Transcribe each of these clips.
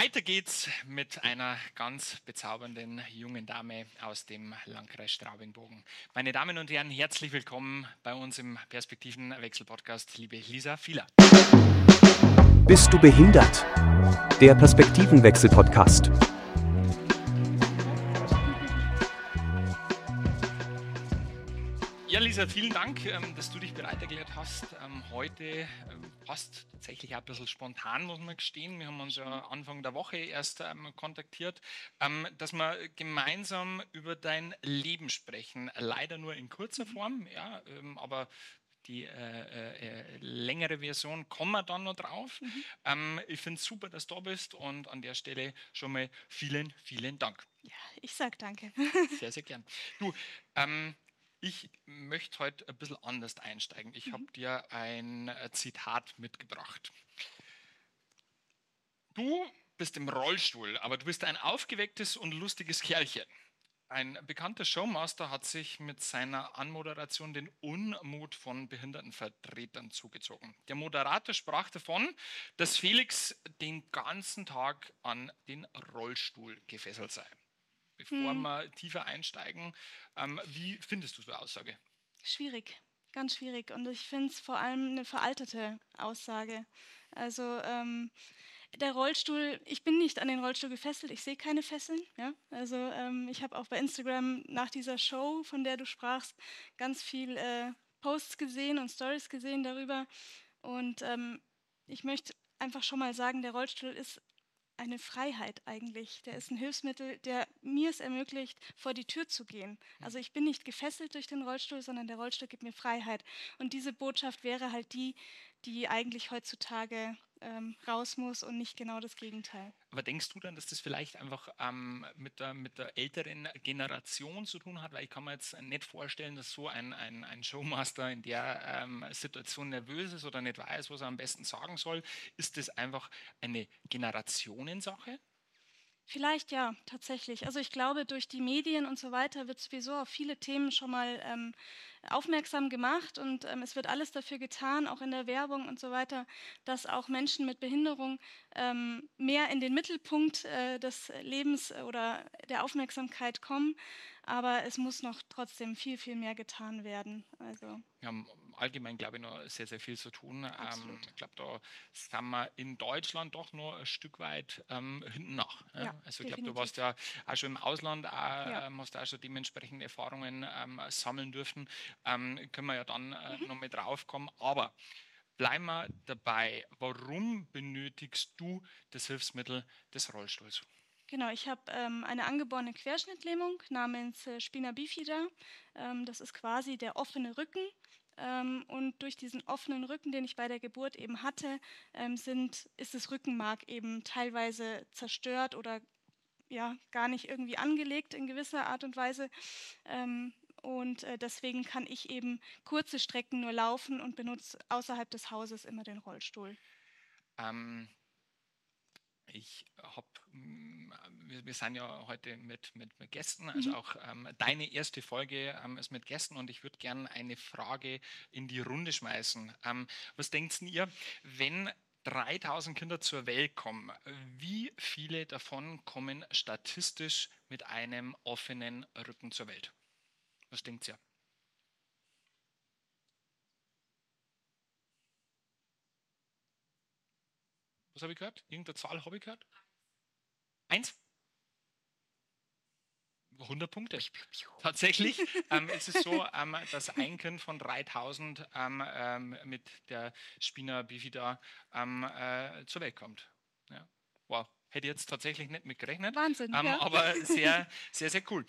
Weiter geht's mit einer ganz bezaubernden jungen Dame aus dem Landkreis Straubing-Bogen. Meine Damen und Herren, herzlich willkommen bei uns im Perspektivenwechsel-Podcast, liebe Lisa Fieler. Bist du behindert? Der Perspektivenwechsel-Podcast. Lisa, vielen Dank, ähm, dass du dich bereit erklärt hast. Ähm, heute ähm, passt tatsächlich auch ein bisschen spontan, muss man gestehen. Wir haben uns ja Anfang der Woche erst kontaktiert, dass wir gemeinsam über dein Leben sprechen. Leider nur in kurzer Form, ja, aber die äh, äh, längere Version kommen wir dann noch drauf. Mhm. Ähm, ich finde es super, dass du da bist und an der Stelle schon mal vielen, vielen Dank. Ja, ich sage danke. Sehr, sehr gern. Du, ähm, ich möchte heute ein bisschen anders einsteigen. Ich mhm. habe dir ein äh, Zitat mitgebracht. Du bist im Rollstuhl, aber du bist ein aufgewecktes und lustiges Kerlchen. Ein bekannter Showmaster hat sich mit seiner Anmoderation den Unmut von Behindertenvertretern zugezogen. Der Moderator sprach davon, dass Felix den ganzen Tag an den Rollstuhl gefesselt sei bevor hm. wir tiefer einsteigen. Ähm, wie findest du so eine Aussage? Schwierig, ganz schwierig. Und ich finde es vor allem eine veraltete Aussage. Also ähm, der Rollstuhl, ich bin nicht an den Rollstuhl gefesselt, ich sehe keine Fesseln. Ja? Also ähm, ich habe auch bei Instagram nach dieser Show, von der du sprachst, ganz viel äh, Posts gesehen und Stories gesehen darüber. Und ähm, ich möchte einfach schon mal sagen, der Rollstuhl ist eine Freiheit eigentlich. Der ist ein Hilfsmittel, der mir es ermöglicht, vor die Tür zu gehen. Also ich bin nicht gefesselt durch den Rollstuhl, sondern der Rollstuhl gibt mir Freiheit. Und diese Botschaft wäre halt die, die eigentlich heutzutage ähm, raus muss und nicht genau das Gegenteil. Aber denkst du dann, dass das vielleicht einfach ähm, mit, der, mit der älteren Generation zu tun hat? Weil ich kann mir jetzt nicht vorstellen, dass so ein, ein, ein Showmaster in der ähm, Situation nervös ist oder nicht weiß, was er am besten sagen soll. Ist das einfach eine Generationensache? Vielleicht ja, tatsächlich. Also ich glaube, durch die Medien und so weiter wird sowieso auf viele Themen schon mal ähm, aufmerksam gemacht und ähm, es wird alles dafür getan, auch in der Werbung und so weiter, dass auch Menschen mit Behinderung ähm, mehr in den Mittelpunkt äh, des Lebens oder der Aufmerksamkeit kommen. Aber es muss noch trotzdem viel, viel mehr getan werden. Also. Haben allgemein, glaube ich, noch sehr, sehr viel zu tun. Ähm, ich glaube, da sind wir in Deutschland doch noch ein Stück weit ähm, hinten nach. Ja? Ja, also ich glaube, du warst ja auch schon im Ausland, auch, ja. ähm, hast auch schon dementsprechende Erfahrungen ähm, sammeln dürfen. Ähm, können wir ja dann äh, mhm. noch mit drauf kommen. Aber bleiben wir dabei. Warum benötigst du das Hilfsmittel des Rollstuhls? Genau, ich habe ähm, eine angeborene Querschnittlähmung namens äh, Spina bifida. Ähm, das ist quasi der offene Rücken. Ähm, und durch diesen offenen Rücken, den ich bei der Geburt eben hatte, ähm, sind, ist das Rückenmark eben teilweise zerstört oder ja, gar nicht irgendwie angelegt in gewisser Art und Weise. Ähm, und äh, deswegen kann ich eben kurze Strecken nur laufen und benutze außerhalb des Hauses immer den Rollstuhl. Ähm, ich habe, mm, wir, wir sind ja heute mit, mit, mit Gästen, also mhm. auch ähm, deine erste Folge ähm, ist mit Gästen und ich würde gerne eine Frage in die Runde schmeißen. Ähm, was denkt ihr, wenn 3000 Kinder zur Welt kommen, wie viele davon kommen statistisch mit einem offenen Rücken zur Welt? Was denkt ihr? Was habe ich gehört? Irgendeine Zahl habe ich gehört? Eins? 100 Punkte. Tatsächlich ähm, ist es so, ähm, dass ein Kind von 3000 ähm, ähm, mit der Spina bifida ähm, äh, zur Welt kommt. Ja. Wow, hätte jetzt tatsächlich nicht mitgerechnet. Wahnsinn. Ähm, ja. Aber sehr, sehr, sehr cool.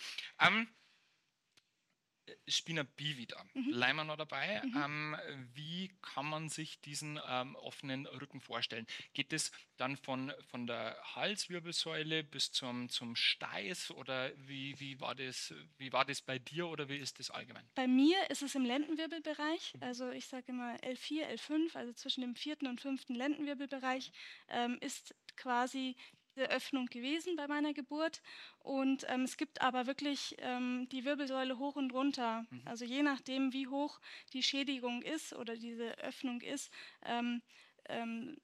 Spina bivida, mhm. bleiben wir noch dabei. Mhm. Ähm, wie kann man sich diesen ähm, offenen Rücken vorstellen? Geht es dann von, von der Halswirbelsäule bis zum, zum Steiß oder wie, wie, war das, wie war das bei dir oder wie ist das allgemein? Bei mir ist es im Lendenwirbelbereich, mhm. also ich sage immer L4, L5, also zwischen dem vierten und fünften Lendenwirbelbereich ähm, ist quasi diese Öffnung gewesen bei meiner Geburt. Und ähm, es gibt aber wirklich ähm, die Wirbelsäule hoch und runter. Mhm. Also je nachdem, wie hoch die Schädigung ist oder diese Öffnung ist, ähm, ähm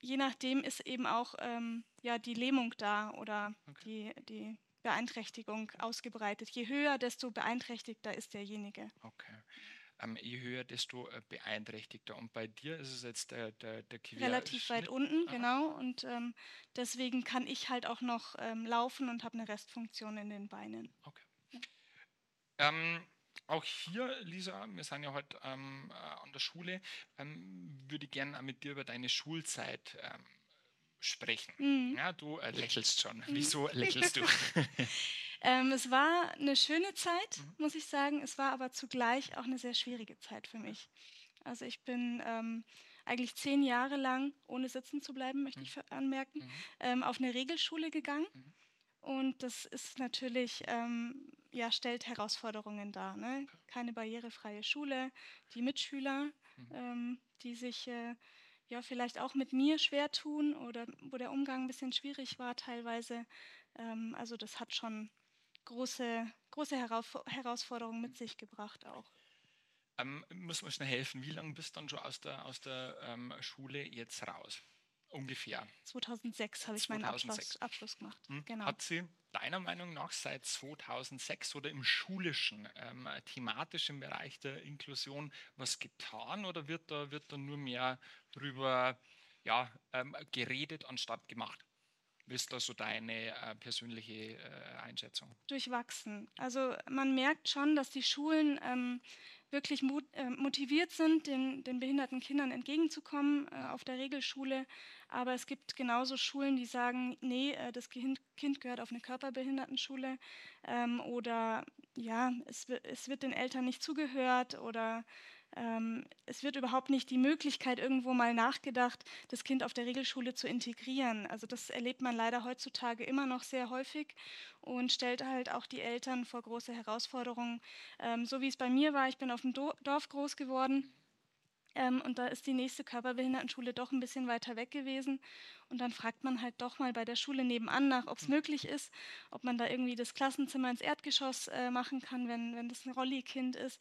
je nachdem ist eben auch ähm, ja, die Lähmung da oder okay. die, die Beeinträchtigung ausgebreitet. Je höher, desto beeinträchtigter ist derjenige. Okay. Ähm, je höher, desto äh, beeinträchtigter. Und bei dir ist es jetzt der, der, der Relativ weit unten, Aha. genau. Und ähm, deswegen kann ich halt auch noch ähm, laufen und habe eine Restfunktion in den Beinen. Okay. Ja. Ähm, auch hier, Lisa, wir sind ja heute ähm, äh, an der Schule, ähm, würde ich gerne mit dir über deine Schulzeit sprechen. Mhm. Ja, du äh, lächelst schon. Mhm. Wieso lächelst du? Ähm, es war eine schöne Zeit, mhm. muss ich sagen. Es war aber zugleich auch eine sehr schwierige Zeit für mich. Also ich bin ähm, eigentlich zehn Jahre lang, ohne sitzen zu bleiben, möchte mhm. ich anmerken, mhm. ähm, auf eine Regelschule gegangen. Mhm. Und das ist natürlich, ähm, ja, stellt Herausforderungen dar. Ne? Keine barrierefreie Schule, die Mitschüler, mhm. ähm, die sich äh, ja vielleicht auch mit mir schwer tun oder wo der Umgang ein bisschen schwierig war teilweise. Ähm, also das hat schon große, große Herausforderungen mit sich gebracht auch. Ähm, muss man schnell helfen, wie lange bist du dann schon aus der, aus der ähm, Schule jetzt raus? Ungefähr. 2006 habe ich 2006. meinen Abschluss, Abschluss gemacht. Hm. Genau. Hat sie deiner Meinung nach seit 2006 oder im schulischen, ähm, thematischen Bereich der Inklusion was getan oder wird da, wird da nur mehr drüber ja, ähm, geredet anstatt gemacht? Da so deine äh, persönliche äh, Einschätzung? Durchwachsen. Also man merkt schon, dass die Schulen ähm, wirklich mot äh, motiviert sind, den, den, behinderten Kindern entgegenzukommen äh, auf der Regelschule. Aber es gibt genauso Schulen, die sagen, nee, äh, das Kind, kind gehört auf eine Körperbehindertenschule ähm, oder ja, es, es wird den Eltern nicht zugehört oder es wird überhaupt nicht die Möglichkeit irgendwo mal nachgedacht, das Kind auf der Regelschule zu integrieren. Also das erlebt man leider heutzutage immer noch sehr häufig und stellt halt auch die Eltern vor große Herausforderungen. Ähm, so wie es bei mir war, ich bin auf dem Dorf groß geworden. Ähm, und da ist die nächste Körperbehindertenschule doch ein bisschen weiter weg gewesen. Und dann fragt man halt doch mal bei der Schule nebenan nach, ob es möglich ist, ob man da irgendwie das Klassenzimmer ins Erdgeschoss äh, machen kann, wenn, wenn das ein Rolli-Kind ist.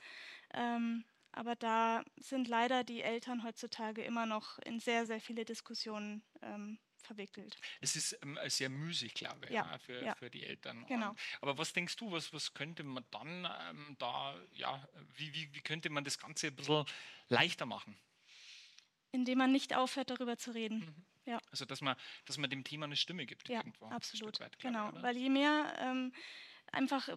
Aber da sind leider die Eltern heutzutage immer noch in sehr, sehr viele Diskussionen ähm, verwickelt. Es ist ähm, sehr müßig, glaube ich, ja, für, ja. für die Eltern. Genau. Und, aber was denkst du, was, was könnte man dann ähm, da, ja, wie, wie, wie könnte man das Ganze ein bisschen leichter machen? Indem man nicht aufhört, darüber zu reden. Mhm. Ja. Also, dass man, dass man dem Thema eine Stimme gibt. Ja, irgendwo, absolut. Weit, genau, ich, weil je mehr ähm, einfach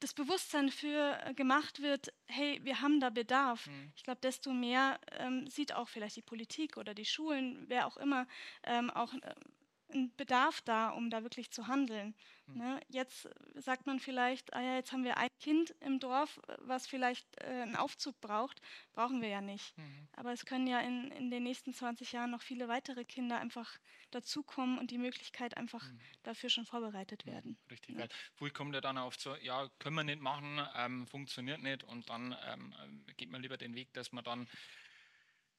das Bewusstsein für äh, gemacht wird, hey, wir haben da Bedarf. Mhm. Ich glaube, desto mehr ähm, sieht auch vielleicht die Politik oder die Schulen, wer auch immer, ähm, auch äh, ein Bedarf da, um da wirklich zu handeln. Mhm. Ne? Jetzt sagt man vielleicht, ah ja, jetzt haben wir ein Kind im Dorf, was vielleicht äh, einen Aufzug braucht. Brauchen wir ja nicht. Mhm. Aber es können ja in, in den nächsten 20 Jahren noch viele weitere Kinder einfach dazukommen und die Möglichkeit einfach mhm. dafür schon vorbereitet mhm. werden. Richtig, ja. weil wo kommt ja dann oft so, ja, können wir nicht machen, ähm, funktioniert nicht und dann ähm, geht man lieber den Weg, dass man dann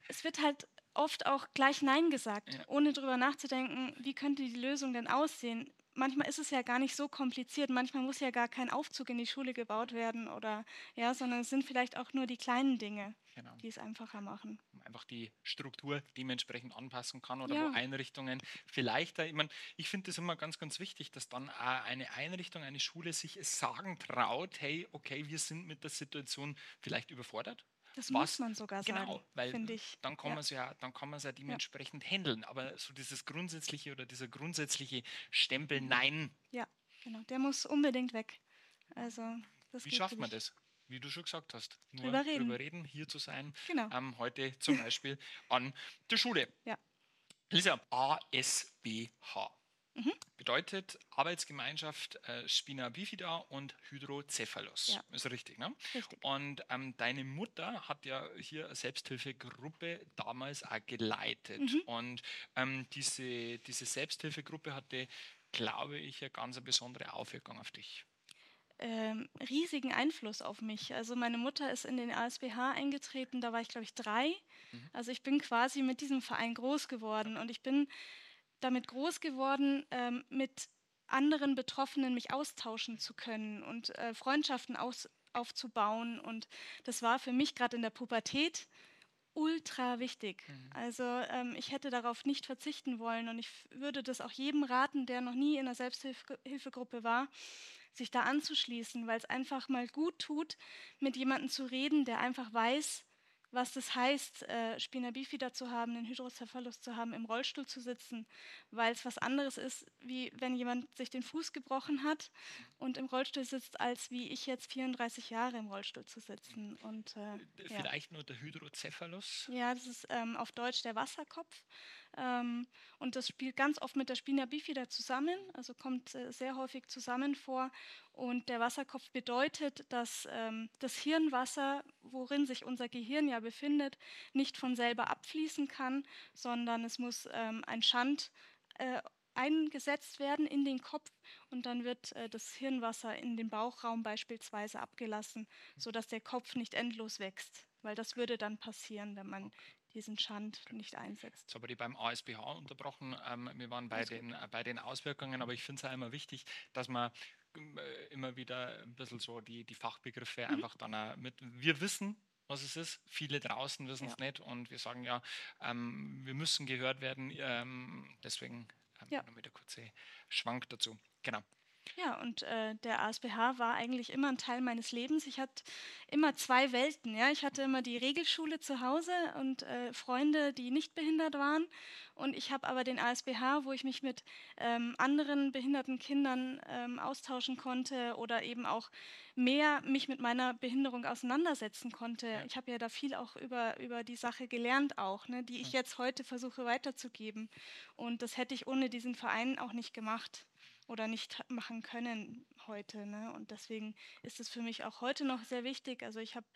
es wird halt oft auch gleich Nein gesagt, ja. ohne darüber nachzudenken, wie könnte die Lösung denn aussehen. Manchmal ist es ja gar nicht so kompliziert, manchmal muss ja gar kein Aufzug in die Schule gebaut werden oder ja, sondern es sind vielleicht auch nur die kleinen Dinge, genau. die es einfacher machen. Einfach die Struktur dementsprechend anpassen kann oder ja. wo Einrichtungen vielleicht, ich, mein, ich finde das immer ganz, ganz wichtig, dass dann eine Einrichtung, eine Schule sich sagen traut, hey, okay, wir sind mit der Situation vielleicht überfordert das was, muss man sogar genau, sagen, weil finde ich. Dann kann man es ja, dann kann man es ja dementsprechend ja. handeln. Aber so dieses grundsätzliche oder dieser grundsätzliche Stempel, mhm. nein. Ja, genau. Der muss unbedingt weg. Also, Wie schafft man das? Wie du schon gesagt hast, nur drüber reden, drüber reden hier zu sein. Genau. Ähm, heute zum Beispiel an der Schule. Ja. Lisa, ASBH. Mhm. Bedeutet Arbeitsgemeinschaft äh, Spina bifida und Hydrocephalus. Ja. Ist richtig, ne? Richtig. Und ähm, deine Mutter hat ja hier eine Selbsthilfegruppe damals auch geleitet. Mhm. Und ähm, diese, diese Selbsthilfegruppe hatte, glaube ich, eine ganz besondere Aufwirkung auf dich. Ähm, riesigen Einfluss auf mich. Also meine Mutter ist in den ASBH eingetreten, da war ich glaube ich drei. Mhm. Also ich bin quasi mit diesem Verein groß geworden und ich bin damit groß geworden, ähm, mit anderen Betroffenen mich austauschen zu können und äh, Freundschaften aus, aufzubauen. Und das war für mich gerade in der Pubertät ultra wichtig. Mhm. Also ähm, ich hätte darauf nicht verzichten wollen und ich würde das auch jedem raten, der noch nie in einer Selbsthilfegruppe war, sich da anzuschließen, weil es einfach mal gut tut, mit jemandem zu reden, der einfach weiß, was das heißt, äh, Spina bifida zu haben, einen Hydrocephalus zu haben, im Rollstuhl zu sitzen, weil es was anderes ist, wie wenn jemand sich den Fuß gebrochen hat und im Rollstuhl sitzt, als wie ich jetzt 34 Jahre im Rollstuhl zu sitzen. Und, äh, Vielleicht ja. nur der Hydrocephalus? Ja, das ist ähm, auf Deutsch der Wasserkopf. Ähm, und das spielt ganz oft mit der Spina bifida zusammen, also kommt äh, sehr häufig zusammen vor. Und der Wasserkopf bedeutet, dass ähm, das Hirnwasser, worin sich unser Gehirn ja befindet, nicht von selber abfließen kann, sondern es muss ähm, ein Schand äh, eingesetzt werden in den Kopf und dann wird äh, das Hirnwasser in den Bauchraum beispielsweise abgelassen, sodass der Kopf nicht endlos wächst, weil das würde dann passieren, wenn man diesen Schand nicht einsetzt. Jetzt habe ich beim ASBH unterbrochen. Ähm, wir waren bei den, äh, bei den Auswirkungen, aber ich finde es auch immer wichtig, dass man immer wieder ein bisschen so die, die Fachbegriffe mhm. einfach dann mit. Wir wissen, was es ist. Viele draußen wissen es ja. nicht und wir sagen ja, ähm, wir müssen gehört werden. Ähm, deswegen ähm, ja. noch der kurze Schwank dazu. Genau. Ja, und äh, der ASBH war eigentlich immer ein Teil meines Lebens. Ich hatte immer zwei Welten. Ja? Ich hatte immer die Regelschule zu Hause und äh, Freunde, die nicht behindert waren. Und ich habe aber den ASBH, wo ich mich mit ähm, anderen behinderten Kindern ähm, austauschen konnte oder eben auch mehr mich mit meiner Behinderung auseinandersetzen konnte. Ja. Ich habe ja da viel auch über, über die Sache gelernt auch, ne, die ich jetzt heute versuche weiterzugeben. Und das hätte ich ohne diesen Verein auch nicht gemacht oder nicht machen können heute. Ne? Und deswegen ist es für mich auch heute noch sehr wichtig. Also ich habe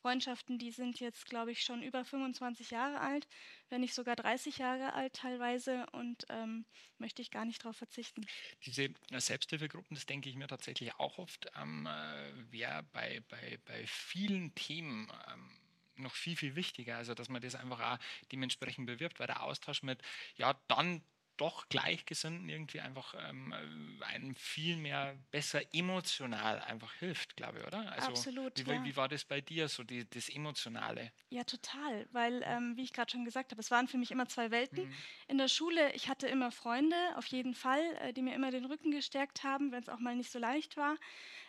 Freundschaften, die sind jetzt, glaube ich, schon über 25 Jahre alt, wenn nicht sogar 30 Jahre alt teilweise und ähm, möchte ich gar nicht darauf verzichten. Diese Selbsthilfegruppen, das denke ich mir tatsächlich auch oft, ähm, äh, wäre bei, bei, bei vielen Themen ähm, noch viel, viel wichtiger. Also, dass man das einfach auch dementsprechend bewirbt, weil der Austausch mit, ja, dann doch Gleichgesinnten irgendwie einfach ähm, äh, einem viel mehr besser emotional einfach hilft, glaube ich, oder? Also, Absolut. Wie, ja. wie war das bei dir, so die, das Emotionale? Ja, total, weil, ähm, wie ich gerade schon gesagt habe, es waren für mich immer zwei Welten. Mhm. In der Schule, ich hatte immer Freunde, auf jeden Fall, äh, die mir immer den Rücken gestärkt haben, wenn es auch mal nicht so leicht war.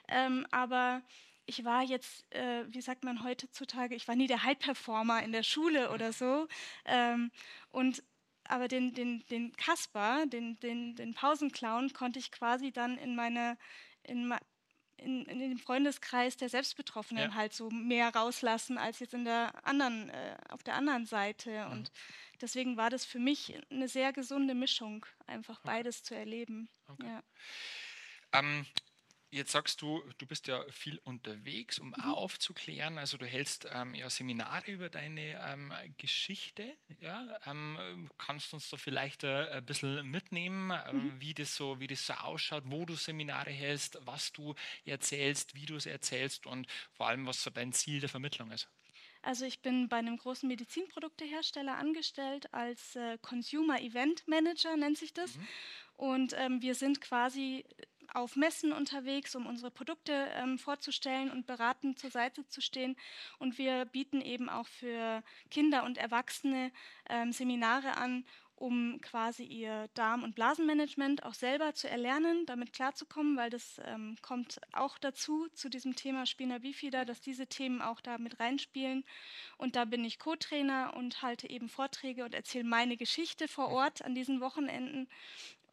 Ähm, aber ich war jetzt, äh, wie sagt man heutzutage, ich war nie der High-Performer in der Schule oder so. Ähm, und aber den, den, den Kasper, den, den, den Pausenclown, konnte ich quasi dann in meine, in, in, in den Freundeskreis der Selbstbetroffenen ja. halt so mehr rauslassen als jetzt in der anderen, äh, auf der anderen Seite. Mhm. Und deswegen war das für mich eine sehr gesunde Mischung, einfach beides zu erleben. Okay. Ja. Ähm, Jetzt sagst du, du bist ja viel unterwegs, um mhm. aufzuklären. Also du hältst ähm, ja Seminare über deine ähm, Geschichte. Ja? Ähm, kannst du uns da vielleicht äh, ein bisschen mitnehmen, ähm, mhm. wie, das so, wie das so ausschaut, wo du Seminare hältst, was du erzählst, wie du es erzählst und vor allem, was so dein Ziel der Vermittlung ist? Also ich bin bei einem großen Medizinproduktehersteller angestellt als äh, Consumer Event Manager, nennt sich das. Mhm. Und ähm, wir sind quasi auf Messen unterwegs, um unsere Produkte ähm, vorzustellen und beratend zur Seite zu stehen. Und wir bieten eben auch für Kinder und Erwachsene ähm, Seminare an, um quasi ihr Darm- und Blasenmanagement auch selber zu erlernen, damit klarzukommen, weil das ähm, kommt auch dazu, zu diesem Thema Spina Bifida, dass diese Themen auch da mit reinspielen. Und da bin ich Co-Trainer und halte eben Vorträge und erzähle meine Geschichte vor Ort an diesen Wochenenden.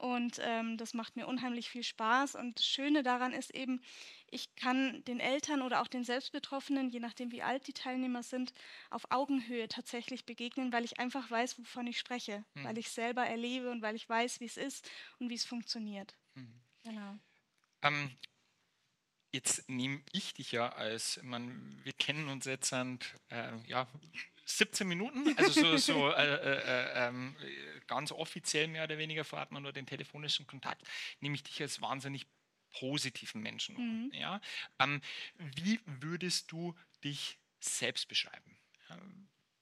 Und ähm, das macht mir unheimlich viel Spaß. Und das Schöne daran ist eben, ich kann den Eltern oder auch den Selbstbetroffenen, je nachdem wie alt die Teilnehmer sind, auf Augenhöhe tatsächlich begegnen, weil ich einfach weiß, wovon ich spreche, mhm. weil ich selber erlebe und weil ich weiß, wie es ist und wie es funktioniert. Mhm. Genau. Ähm, jetzt nehme ich dich ja als, man, wir kennen uns jetzt und, äh, ja, 17 Minuten, also so, so äh, äh, äh, ähm, ganz offiziell mehr oder weniger verraten wir nur den telefonischen Kontakt, nehme ich dich als wahnsinnig positiven Menschen. Mhm. Ja? Ähm, wie würdest du dich selbst beschreiben?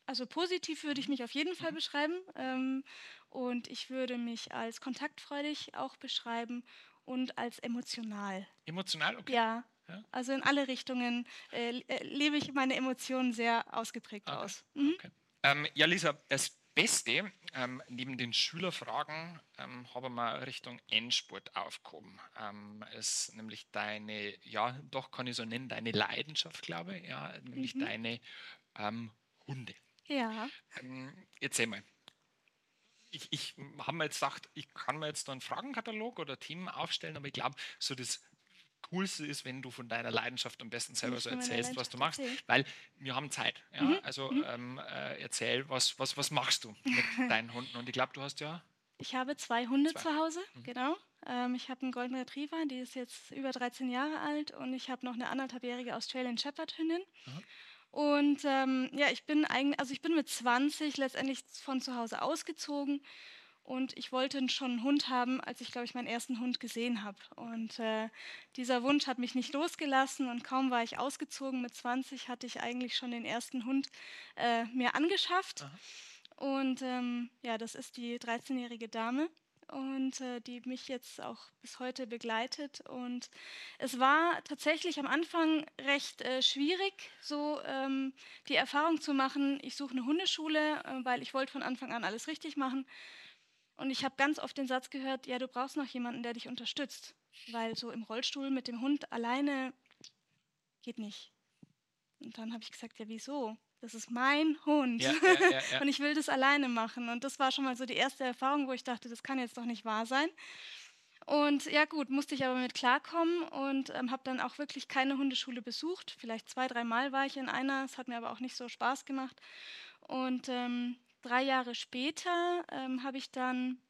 Also positiv würde ich mich auf jeden Fall mhm. beschreiben ähm, und ich würde mich als kontaktfreudig auch beschreiben und als emotional. Emotional, okay. Ja, also in alle Richtungen äh, äh, lebe ich meine Emotionen sehr ausgeprägt okay. aus. Mhm. Okay. Ähm, ja, Lisa, das Beste, ähm, neben den Schülerfragen ähm, haben wir Richtung Endspurt aufgehoben. Ähm, ist nämlich deine, ja, doch kann ich so nennen, deine Leidenschaft, glaube ich, ja, nämlich mhm. deine ähm, Hunde. Ja. Ähm, erzähl mal. Ich, ich habe mir jetzt gedacht, ich kann mir jetzt da einen Fragenkatalog oder Themen aufstellen, aber ich glaube, so das Coolste ist, wenn du von deiner Leidenschaft am besten selber so erzählst, was du machst, erzählen. weil wir haben Zeit. Ja? Mhm. Also mhm. Ähm, äh, erzähl, was, was, was machst du mit deinen Hunden? Und ich glaube, du hast ja. Ich habe zwei Hunde zwei. zu Hause, mhm. genau. Ähm, ich habe einen Golden Retriever, die ist jetzt über 13 Jahre alt und ich habe noch eine anderthalbjährige Australian Shepherd Hündin. Und ähm, ja, ich bin eigentlich, also ich bin mit 20 letztendlich von zu Hause ausgezogen und ich wollte schon einen Hund haben, als ich, glaube ich, meinen ersten Hund gesehen habe. Und äh, dieser Wunsch hat mich nicht losgelassen. Und kaum war ich ausgezogen, mit 20 hatte ich eigentlich schon den ersten Hund äh, mir angeschafft. Aha. Und ähm, ja, das ist die 13-jährige Dame und äh, die mich jetzt auch bis heute begleitet. Und es war tatsächlich am Anfang recht äh, schwierig, so ähm, die Erfahrung zu machen, ich suche eine Hundeschule, äh, weil ich wollte von Anfang an alles richtig machen. Und ich habe ganz oft den Satz gehört, ja, du brauchst noch jemanden, der dich unterstützt, weil so im Rollstuhl mit dem Hund alleine geht nicht. Und dann habe ich gesagt, ja, wieso? Das ist mein Hund. Ja, ja, ja, und ich will das alleine machen. Und das war schon mal so die erste Erfahrung, wo ich dachte, das kann jetzt doch nicht wahr sein. Und ja gut, musste ich aber mit klarkommen und ähm, habe dann auch wirklich keine Hundeschule besucht. Vielleicht zwei, dreimal war ich in einer. Es hat mir aber auch nicht so Spaß gemacht. Und ähm, drei Jahre später ähm, habe ich dann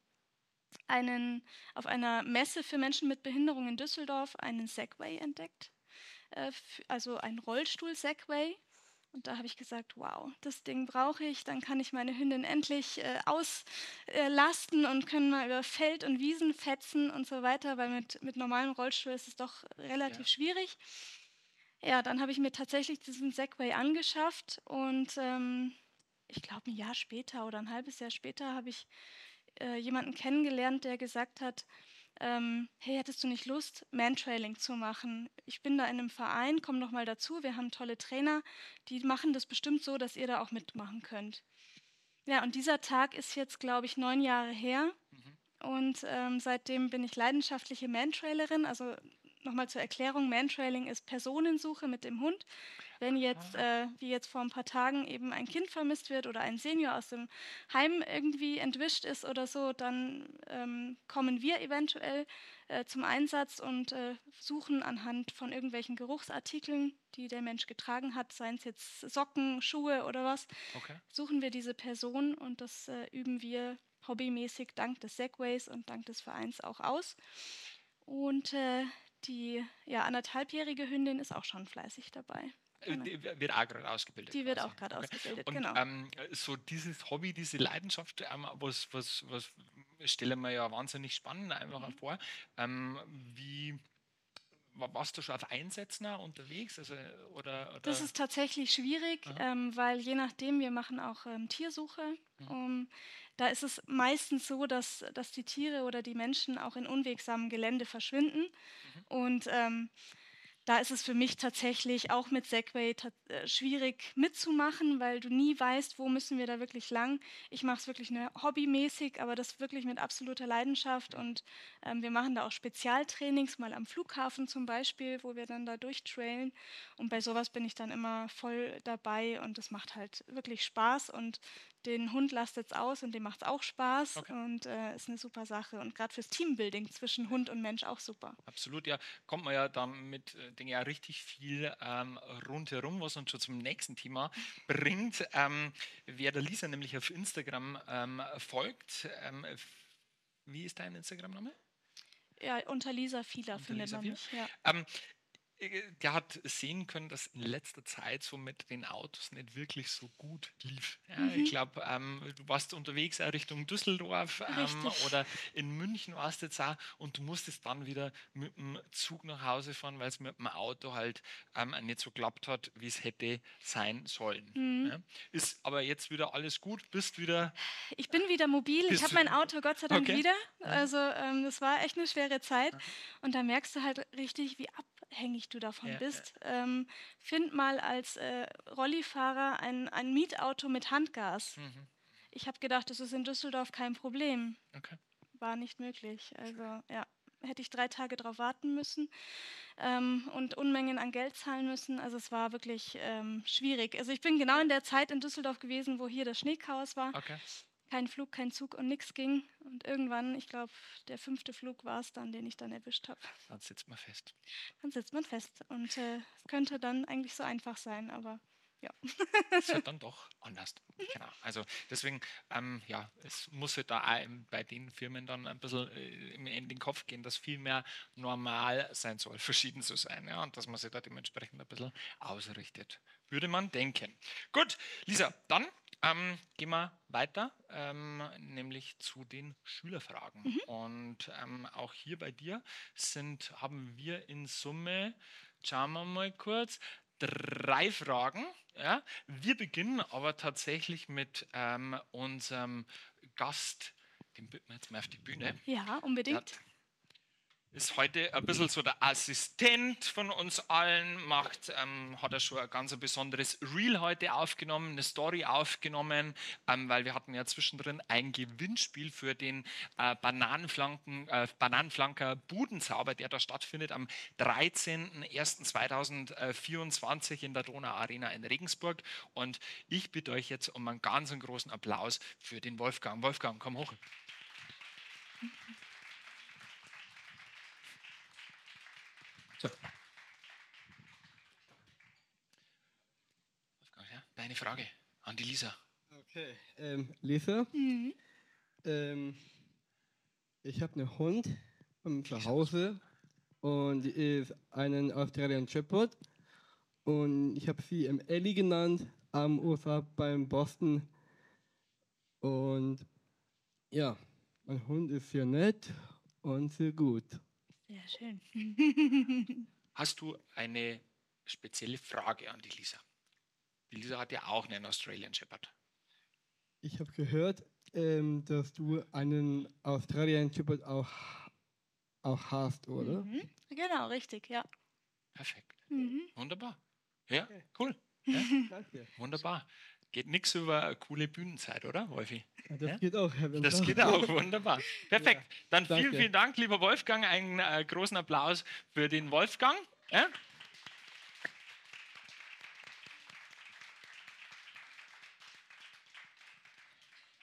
einen, auf einer Messe für Menschen mit Behinderung in Düsseldorf einen Segway entdeckt. Äh, also ein Rollstuhl-Segway. Und da habe ich gesagt, wow, das Ding brauche ich, dann kann ich meine Hündin endlich äh, auslasten äh, und können mal über Feld und Wiesen fetzen und so weiter, weil mit, mit normalem Rollstuhl ist es doch relativ ja. schwierig. Ja, dann habe ich mir tatsächlich diesen Segway angeschafft und ähm, ich glaube, ein Jahr später oder ein halbes Jahr später habe ich äh, jemanden kennengelernt, der gesagt hat, ähm, hey, hättest du nicht Lust, Mantrailing zu machen? Ich bin da in einem Verein, komm noch mal dazu, wir haben tolle Trainer, die machen das bestimmt so, dass ihr da auch mitmachen könnt. Ja, und dieser Tag ist jetzt, glaube ich, neun Jahre her. Mhm. Und ähm, seitdem bin ich leidenschaftliche Mantrailerin, also nochmal zur Erklärung, Mantrailing ist Personensuche mit dem Hund. Wenn jetzt, äh, wie jetzt vor ein paar Tagen, eben ein Kind vermisst wird oder ein Senior aus dem Heim irgendwie entwischt ist oder so, dann ähm, kommen wir eventuell äh, zum Einsatz und äh, suchen anhand von irgendwelchen Geruchsartikeln, die der Mensch getragen hat, seien es jetzt Socken, Schuhe oder was, okay. suchen wir diese Person und das äh, üben wir hobbymäßig dank des Segways und dank des Vereins auch aus. Und äh, die ja, anderthalbjährige Hündin ist auch schon fleißig dabei. Äh, genau. Die wird auch gerade ausgebildet. Die wird quasi. auch gerade okay. ausgebildet, und, genau. Ähm, so dieses Hobby, diese Leidenschaft, ähm, was, was, was stellen wir ja wahnsinnig spannend einfach mhm. vor. Ähm, wie warst du schon auf Einsätzen unterwegs? Also, oder, oder? Das ist tatsächlich schwierig, ähm, weil je nachdem, wir machen auch ähm, Tiersuche. Mhm. Um, da ist es meistens so, dass, dass die Tiere oder die Menschen auch in unwegsamem Gelände verschwinden. Mhm. Und ähm, da ist es für mich tatsächlich auch mit Segway äh, schwierig mitzumachen, weil du nie weißt, wo müssen wir da wirklich lang. Ich mache es wirklich eine hobbymäßig, aber das wirklich mit absoluter Leidenschaft. Und ähm, wir machen da auch Spezialtrainings, mal am Flughafen zum Beispiel, wo wir dann da durchtrailen. Und bei sowas bin ich dann immer voll dabei und das macht halt wirklich Spaß. Und den Hund lastet es aus und dem macht es auch Spaß okay. und äh, ist eine super Sache. Und gerade fürs Teambuilding zwischen Hund und Mensch auch super. Absolut, ja. Kommt man ja damit, äh, denke ich, ja richtig viel ähm, rundherum, was uns schon zum nächsten Thema bringt. Ähm, wer der Lisa nämlich auf Instagram ähm, folgt, ähm, wie ist dein Instagram-Name? Ja, unter Lisa Fieler findet man mich. Ja. Der hat sehen können, dass in letzter Zeit so mit den Autos nicht wirklich so gut lief. Ja, mhm. Ich glaube, ähm, du warst unterwegs Richtung Düsseldorf ähm, oder in München warst du jetzt auch und du musstest dann wieder mit dem Zug nach Hause fahren, weil es mit dem Auto halt ähm, nicht so klappt hat, wie es hätte sein sollen. Mhm. Ja, ist aber jetzt wieder alles gut, bist wieder. Ich bin wieder mobil, ich habe mein Auto Gott sei Dank okay. wieder. Also ähm, das war echt eine schwere Zeit und da merkst du halt richtig, wie ab abhängig du davon ja, bist. Ja. Ähm, find mal als äh, Rollifahrer ein, ein Mietauto mit Handgas. Mhm. Ich habe gedacht, das ist in Düsseldorf kein Problem. Okay. War nicht möglich. Also ja, hätte ich drei Tage drauf warten müssen ähm, und Unmengen an Geld zahlen müssen. Also es war wirklich ähm, schwierig. Also ich bin genau in der Zeit in Düsseldorf gewesen, wo hier das Schneechaos war. Okay. Kein Flug, kein Zug und nichts ging. Und irgendwann, ich glaube, der fünfte Flug war es dann, den ich dann erwischt habe. Dann sitzt man fest. Dann sitzt man fest. Und äh, es könnte dann eigentlich so einfach sein, aber ja. es wird dann doch anders. Genau. Also deswegen, ähm, ja, es muss halt da auch bei den Firmen dann ein bisschen äh, in den Kopf gehen, dass viel mehr normal sein soll, verschieden zu sein. Ja, und dass man sich da dementsprechend ein bisschen ausrichtet. Würde man denken. Gut, Lisa, dann ähm, gehen wir weiter, ähm, nämlich zu den Schülerfragen. Mhm. Und ähm, auch hier bei dir sind, haben wir in Summe, schauen wir mal kurz, drei Fragen. Ja? Wir beginnen aber tatsächlich mit ähm, unserem Gast, den bitten wir jetzt mal auf die Bühne. Ja, unbedingt. Ist heute ein bisschen so der Assistent von uns allen, macht, ähm, hat er schon ein ganz besonderes Reel heute aufgenommen, eine Story aufgenommen, ähm, weil wir hatten ja zwischendrin ein Gewinnspiel für den äh, Bananenflanken, äh, Bananenflanker Budenzauber, der da stattfindet am 13.01.2024 in der Donau Arena in Regensburg. Und ich bitte euch jetzt um einen ganz großen Applaus für den Wolfgang. Wolfgang, komm hoch. So. Deine Frage an die Lisa. Okay, ähm, Lisa, mhm. ähm, ich habe einen Hund zu Hause und die ist einen Australian Shepherd und ich habe sie Ellie genannt am Ufer beim Boston und ja, mein Hund ist sehr nett und sehr gut. Sehr schön. Hast du eine spezielle Frage an die Lisa? Die Lisa hat ja auch einen Australian Shepherd. Ich habe gehört, ähm, dass du einen Australian Shepherd auch, auch hast, oder? Mhm. Genau, richtig, ja. Perfekt. Mhm. Wunderbar. Ja, cool. Ja? Danke. Wunderbar. Geht nichts über eine coole Bühnenzeit, oder, Wolfi? Ja, das ja? geht auch, Herr Winter. Das geht auch, wunderbar. Perfekt. Dann Danke. vielen, vielen Dank, lieber Wolfgang. Einen äh, großen Applaus für den Wolfgang. Ja?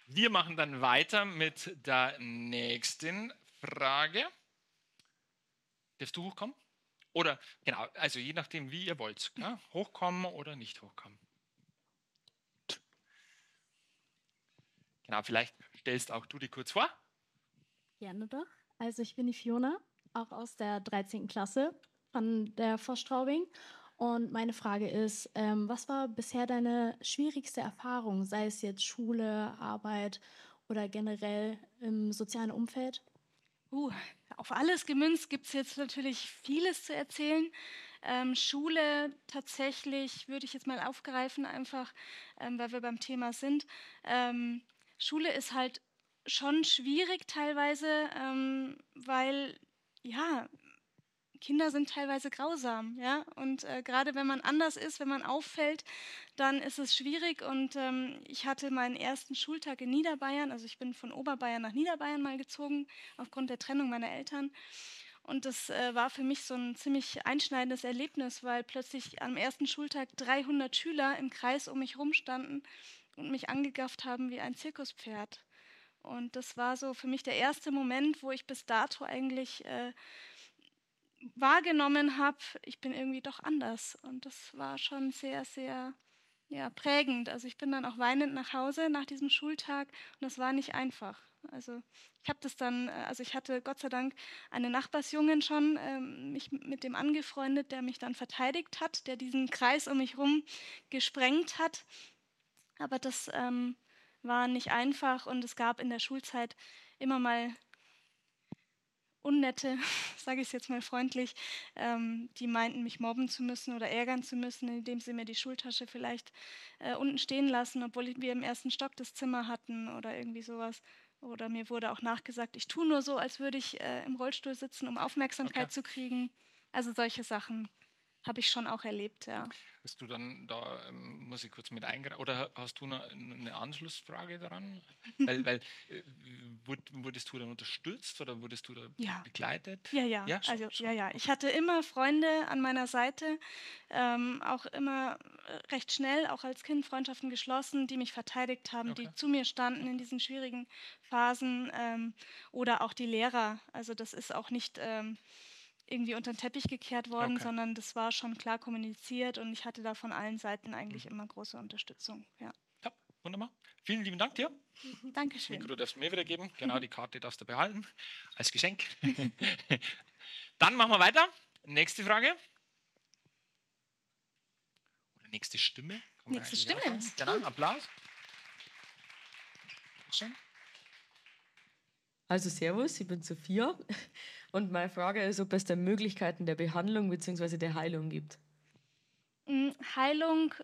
Wir machen dann weiter mit der nächsten Frage. Darfst du hochkommen? Oder, genau, also je nachdem, wie ihr wollt. Ja? Hochkommen oder nicht hochkommen. Genau, vielleicht stellst auch du dich kurz vor. Gerne doch. Also ich bin die Fiona, auch aus der 13. Klasse von der Vorstraubing. Und meine Frage ist, ähm, was war bisher deine schwierigste Erfahrung, sei es jetzt Schule, Arbeit oder generell im sozialen Umfeld? Uh, auf alles gemünzt gibt es jetzt natürlich vieles zu erzählen. Ähm, Schule tatsächlich würde ich jetzt mal aufgreifen, einfach ähm, weil wir beim Thema sind. Ähm, Schule ist halt schon schwierig teilweise, ähm, weil ja, Kinder sind teilweise grausam, ja. Und äh, gerade wenn man anders ist, wenn man auffällt, dann ist es schwierig. Und ähm, ich hatte meinen ersten Schultag in Niederbayern, also ich bin von Oberbayern nach Niederbayern mal gezogen, aufgrund der Trennung meiner Eltern. Und das äh, war für mich so ein ziemlich einschneidendes Erlebnis, weil plötzlich am ersten Schultag 300 Schüler im Kreis um mich rumstanden und mich angegafft haben wie ein Zirkuspferd. Und das war so für mich der erste Moment, wo ich bis dato eigentlich äh, wahrgenommen habe, ich bin irgendwie doch anders. Und das war schon sehr, sehr ja, prägend. Also ich bin dann auch weinend nach Hause nach diesem Schultag und das war nicht einfach. Also ich habe das dann, äh, also ich hatte Gott sei Dank einen Nachbarsjungen schon ähm, mich mit dem angefreundet, der mich dann verteidigt hat, der diesen Kreis um mich herum gesprengt hat. Aber das ähm, war nicht einfach und es gab in der Schulzeit immer mal Unnette, sage ich es jetzt mal freundlich, ähm, die meinten, mich mobben zu müssen oder ärgern zu müssen, indem sie mir die Schultasche vielleicht äh, unten stehen lassen, obwohl wir im ersten Stock das Zimmer hatten oder irgendwie sowas. Oder mir wurde auch nachgesagt, ich tue nur so, als würde ich äh, im Rollstuhl sitzen, um Aufmerksamkeit okay. zu kriegen. Also solche Sachen habe ich schon auch erlebt, ja. Hast du dann da, ähm, muss ich kurz mit eingreifen, oder hast du eine, Anschlussfrage daran? weil, weil äh, wurdest du dann unterstützt oder wurdest du da Ja. begleitet? Ja, ja, Ja, also schon. ja, ja. Ich hatte immer Freunde an meiner Seite, ähm, auch immer äh, recht schnell, auch als Kind Freundschaften geschlossen, die mich verteidigt haben, Okay. die zu mir standen in diesen schwierigen Phasen ähm, oder auch die Lehrer. Also das ist auch nicht ähm, irgendwie unter den Teppich gekehrt worden, Okay. sondern das war schon klar kommuniziert und ich hatte da von allen Seiten eigentlich Mhm. immer große Unterstützung. Ja. Ja, wunderbar. Vielen lieben Dank dir. Das Dankeschön. Mikro darfst du mir wieder geben. Genau, die Karte darfst du behalten als Geschenk. Dann machen wir weiter. Nächste Frage. Oder nächste Stimme. Nächste Stimme. Genau, Applaus. Schön. Also Servus, ich bin Sophia und meine Frage ist, ob es da Möglichkeiten der Behandlung bzw. der Heilung gibt. Mm, Heilung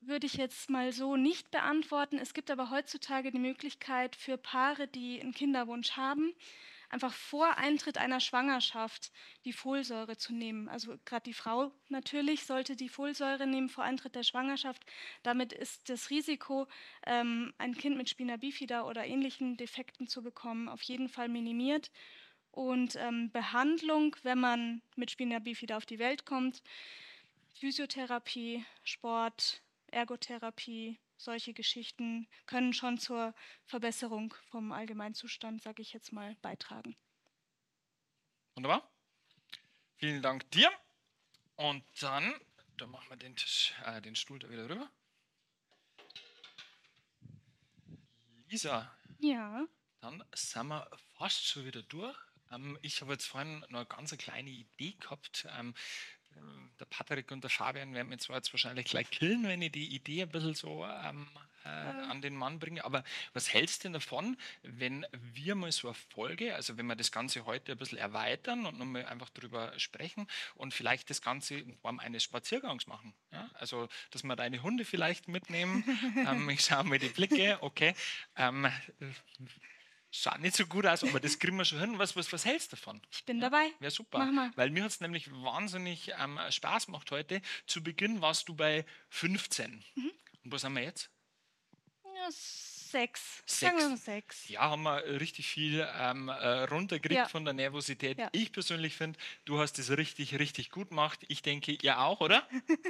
würde ich jetzt mal so nicht beantworten. Es gibt aber heutzutage die Möglichkeit für Paare, die einen Kinderwunsch haben, einfach vor Eintritt einer Schwangerschaft die Folsäure zu nehmen. Also gerade die Frau natürlich sollte die Folsäure nehmen vor Eintritt der Schwangerschaft. Damit ist das Risiko, ähm, ein Kind mit Spina bifida oder ähnlichen Defekten zu bekommen, auf jeden Fall minimiert. Und ähm, Behandlung, wenn man mit Spina bifida auf die Welt kommt, Physiotherapie, Sport, Ergotherapie, solche Geschichten können schon zur Verbesserung vom Allgemeinzustand, sage ich jetzt mal, beitragen. Wunderbar. Vielen Dank dir. Und dann, dann machen wir den, Tisch, äh, den Stuhl da wieder rüber. Lisa, Ja, dann sind wir fast schon wieder durch. Ähm, ich habe jetzt vorhin noch eine ganz kleine Idee gehabt. Ähm, der Patrick und der Fabian werden mich zwar jetzt wahrscheinlich gleich killen, wenn ich die Idee ein bisschen so ähm, äh, an den Mann bringe, aber was hältst du denn davon, wenn wir mal so eine Folge, also wenn wir das Ganze heute ein bisschen erweitern und nochmal einfach darüber sprechen und vielleicht das Ganze in Form eines Spaziergangs machen? Ja? Also, dass wir deine Hunde vielleicht mitnehmen. ähm, ich schaue mir die Blicke, okay. Ähm, Schaut nicht so gut aus, aber das kriegen wir schon hin. Was, was, was hältst du davon? ich bin dabei. Wäre super. Mach mal. Weil mir hat es nämlich wahnsinnig ähm, Spaß gemacht heute. Zu Beginn warst du bei 15. Mhm. Und wo sind wir jetzt? Ja, sechs. Mal sechs. Ja, haben wir richtig viel ähm, äh, runtergekriegt Ja. von der Nervosität. Ja. Ich persönlich finde, du hast es richtig, richtig gut gemacht. Ich denke, ihr auch, oder?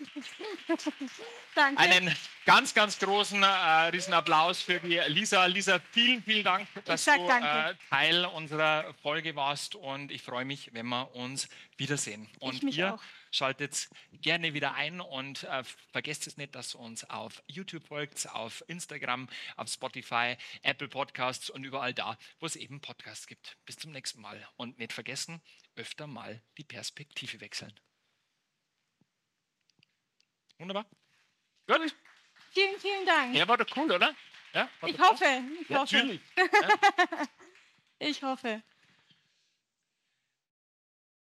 Danke. Einen ganz, ganz großen, äh, riesen Applaus für die Lisa. Lisa, vielen, vielen Dank, dass du äh, Teil unserer Folge warst und ich freue mich, wenn wir uns wiedersehen. Und ihr auch. schaltet gerne wieder ein und äh, vergesst es nicht, dass ihr uns auf YouTube folgt, auf Instagram, auf Spotify, Apple Podcasts und überall da, wo es eben Podcasts gibt. Bis zum nächsten Mal und nicht vergessen, öfter mal die Perspektive wechseln. Wunderbar. Gut. Vielen, vielen Dank. Ja, war doch cool, oder? Ja, war ich hoffe. Ich Ja, hoffe. natürlich. Ich hoffe.